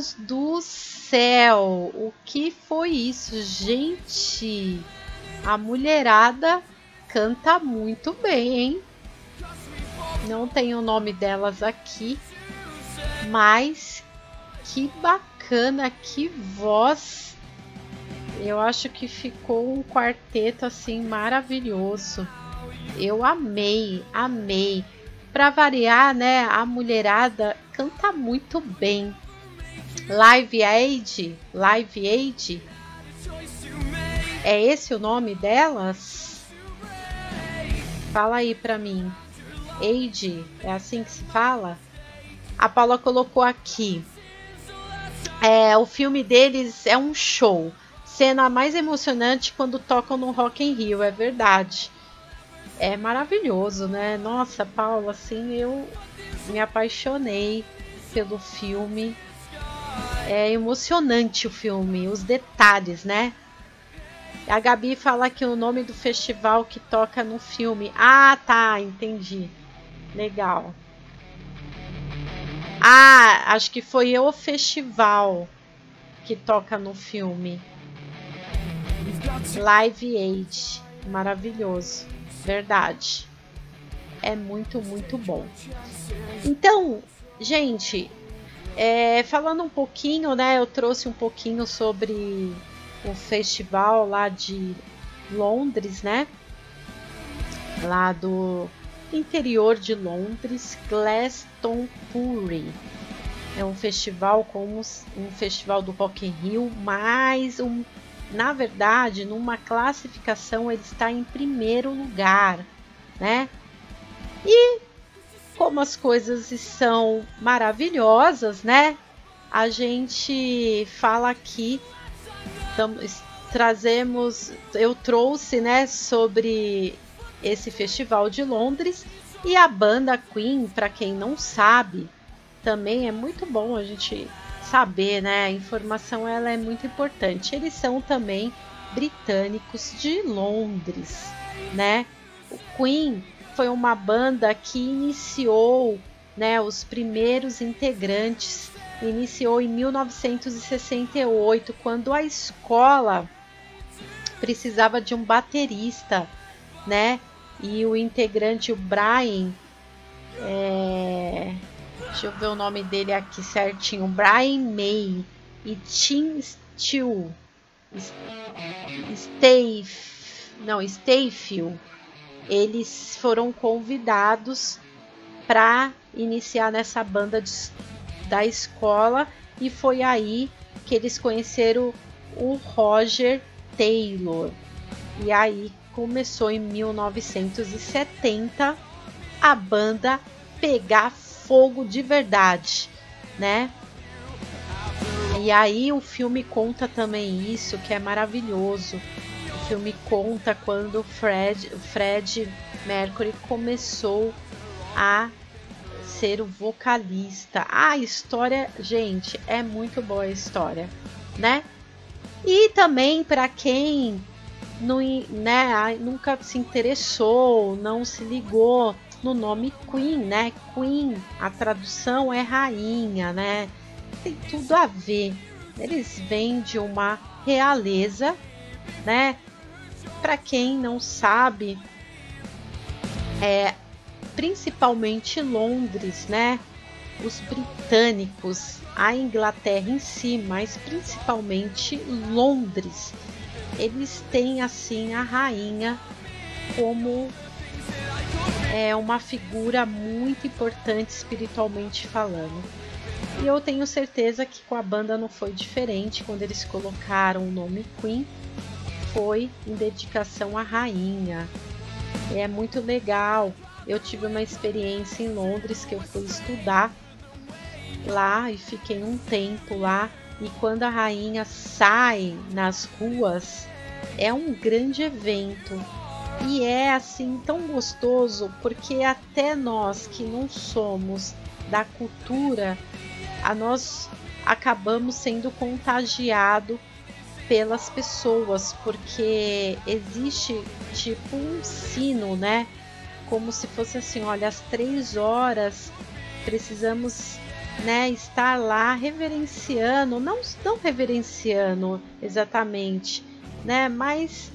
Deus do céu! O que foi isso, gente? A mulherada canta muito bem, hein? Não tem o nome delas aqui, mas que bacana, que voz. Eu acho que ficou um quarteto assim maravilhoso. Eu amei, amei. Para variar, né, a mulherada canta muito bem. Live Aid, Live Aid. É esse o nome delas? Fala aí para mim. Aid, é assim que se fala? A Paula colocou aqui. É, o filme deles é um show. Cena mais emocionante quando tocam no Rock in Rio, é verdade. É maravilhoso, né? Nossa, Paula, assim, eu me apaixonei pelo filme. É emocionante o filme, os detalhes, né? A Gabi fala que o nome do festival que toca no filme. Ah, tá, entendi. Legal. Ah, acho que foi o festival que toca no filme. Live Aid. Maravilhoso. Verdade. É muito, muito bom. Então, gente, é, falando um pouquinho, né? Eu trouxe um pouquinho sobre o festival lá de Londres, né? Lá do interior de Londres, Glastonbury. É um festival como um festival do Rock in Rio, mas um, na verdade, numa classificação ele está em primeiro lugar, né? E como as coisas são maravilhosas, né? A gente fala aqui, trazemos, eu trouxe, né, sobre esse festival de Londres e a banda Queen, para quem não sabe, também é muito bom a gente saber, né? A informação ela é muito importante. Eles são também britânicos de Londres, né? O Queen foi uma banda que iniciou, né, os primeiros integrantes iniciou em 1968, quando a escola precisava de um baterista, né? E o integrante, o Brian, é... deixa eu ver o nome dele aqui certinho, Brian May e Tim Steele, Stave, não, Stayfield, eles foram convidados para iniciar nessa banda de, da escola e foi aí que eles conheceram o Roger Taylor. E aí começou em 1970 a banda pegar fogo de verdade, né? E aí o filme conta também isso, que é maravilhoso. O filme conta quando Fred, Fred Mercury começou a ser o vocalista. A história, gente, é muito boa a história, né? E também para quem não, né, nunca se interessou, não se ligou no nome Queen, né? Queen, a tradução é rainha, né? Tem tudo a ver. Eles vêm de uma realeza, né? Para quem não sabe, é principalmente Londres, né? Os britânicos, a Inglaterra em si, mas principalmente Londres eles têm assim a rainha como é uma figura muito importante espiritualmente falando. E eu tenho certeza que com a banda não foi diferente quando eles colocaram o nome Queen, foi em dedicação à rainha. É muito legal. Eu tive uma experiência em Londres que eu fui estudar lá e fiquei um tempo lá e quando a rainha sai nas ruas, é um grande evento. E é assim tão gostoso porque até nós que não somos da cultura, a nós acabamos sendo contagiado pelas pessoas, porque existe tipo um sino, né? Como se fosse assim, olha, às três horas precisamos né, estar lá reverenciando, não, não reverenciando exatamente, né, mas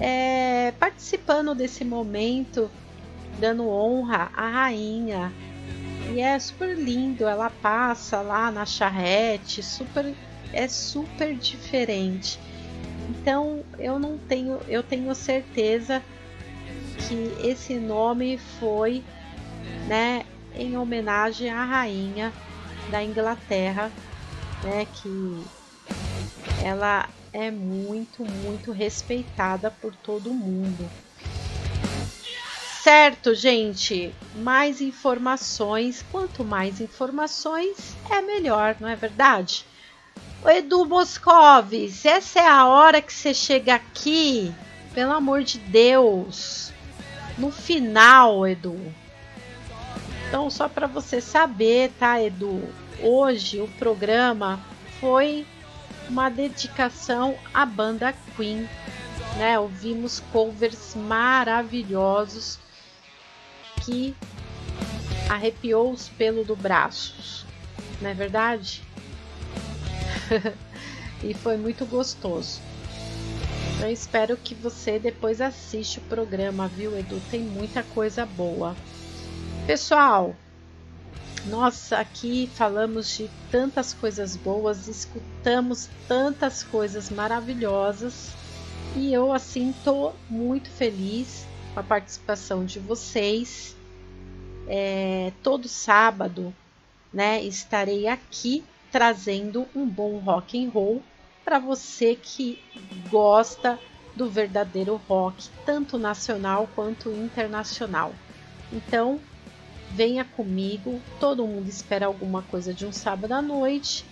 é, participando desse momento, dando honra à rainha. E é super lindo, ela passa lá na charrete, super é super diferente. Então eu não tenho, eu tenho certeza que esse nome foi, né, em homenagem à rainha da Inglaterra, né, que ela é muito, muito respeitada por todo mundo. Certo, gente? Mais informações. Quanto mais informações, é melhor, não é verdade? Edu Moscovis, essa é a hora que você chega aqui. Pelo amor de Deus. No final, Edu. Então, só para você saber, tá, Edu? Hoje o programa foi uma dedicação à banda Queen. Né? Ouvimos covers maravilhosos que arrepiou os pelos do braços, não é verdade? e foi muito gostoso. Eu espero que você depois assiste o programa, viu, Edu? Tem muita coisa boa. Pessoal, nós aqui falamos de tantas coisas boas, escutamos tantas coisas maravilhosas e eu assim tô muito feliz com a participação de vocês. É, todo sábado, né, estarei aqui trazendo um bom rock and roll para você que gosta do verdadeiro rock, tanto nacional quanto internacional. Então, venha comigo. Todo mundo espera alguma coisa de um sábado à noite.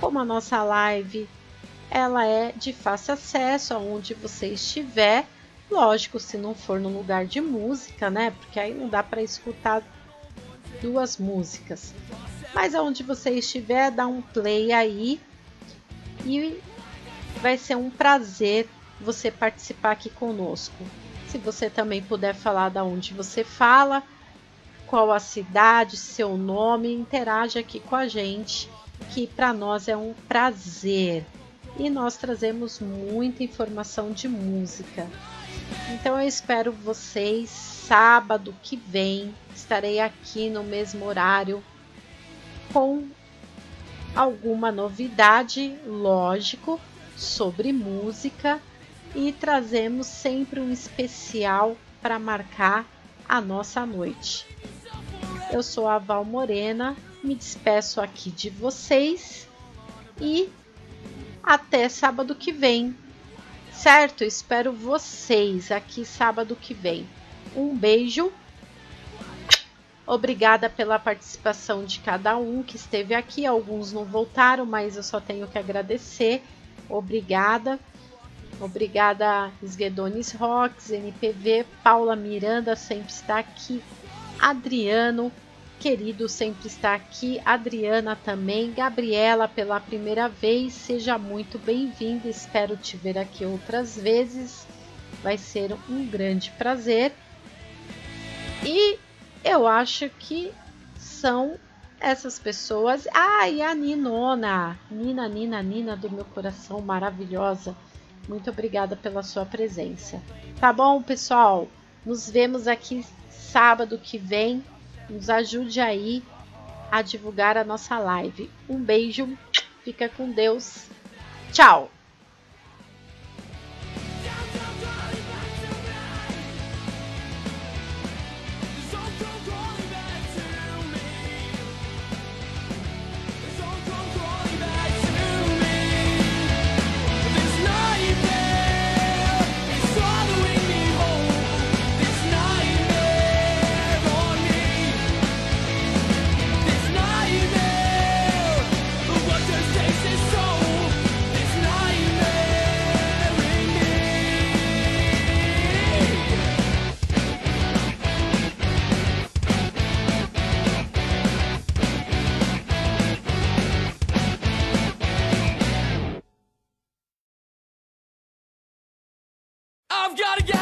Como a nossa live ela é de fácil acesso aonde você estiver. Lógico, se não for no lugar de música, né? Porque aí não dá para escutar duas músicas. Mas aonde você estiver, dá um play aí e vai ser um prazer você participar aqui conosco. Se você também puder falar da onde você fala, qual a cidade, seu nome, interage aqui com a gente, que para nós é um prazer. E nós trazemos muita informação de música. Então eu espero vocês sábado que vem. Estarei aqui no mesmo horário com alguma novidade, lógico, sobre música e trazemos sempre um especial para marcar a nossa noite. Eu sou a Val Morena, me despeço aqui de vocês e até sábado que vem. Certo? Espero vocês aqui sábado que vem. Um beijo. Obrigada pela participação de cada um que esteve aqui. Alguns não voltaram, mas eu só tenho que agradecer. Obrigada. Obrigada, Esguedones Rocks, NPV, Paula Miranda sempre está aqui, Adriano, querido, sempre está aqui. Adriana também. Gabriela, pela primeira vez, seja muito bem-vinda. Espero te ver aqui outras vezes. Vai ser um grande prazer. E eu acho que são essas pessoas. Ah, e a Ninona. Nina, Nina, Nina do meu coração, maravilhosa. Muito obrigada pela sua presença. Tá bom, pessoal? Nos vemos aqui sábado que vem. Nos ajude aí a divulgar a nossa live. Um beijo, fica com Deus. Tchau! Gotta get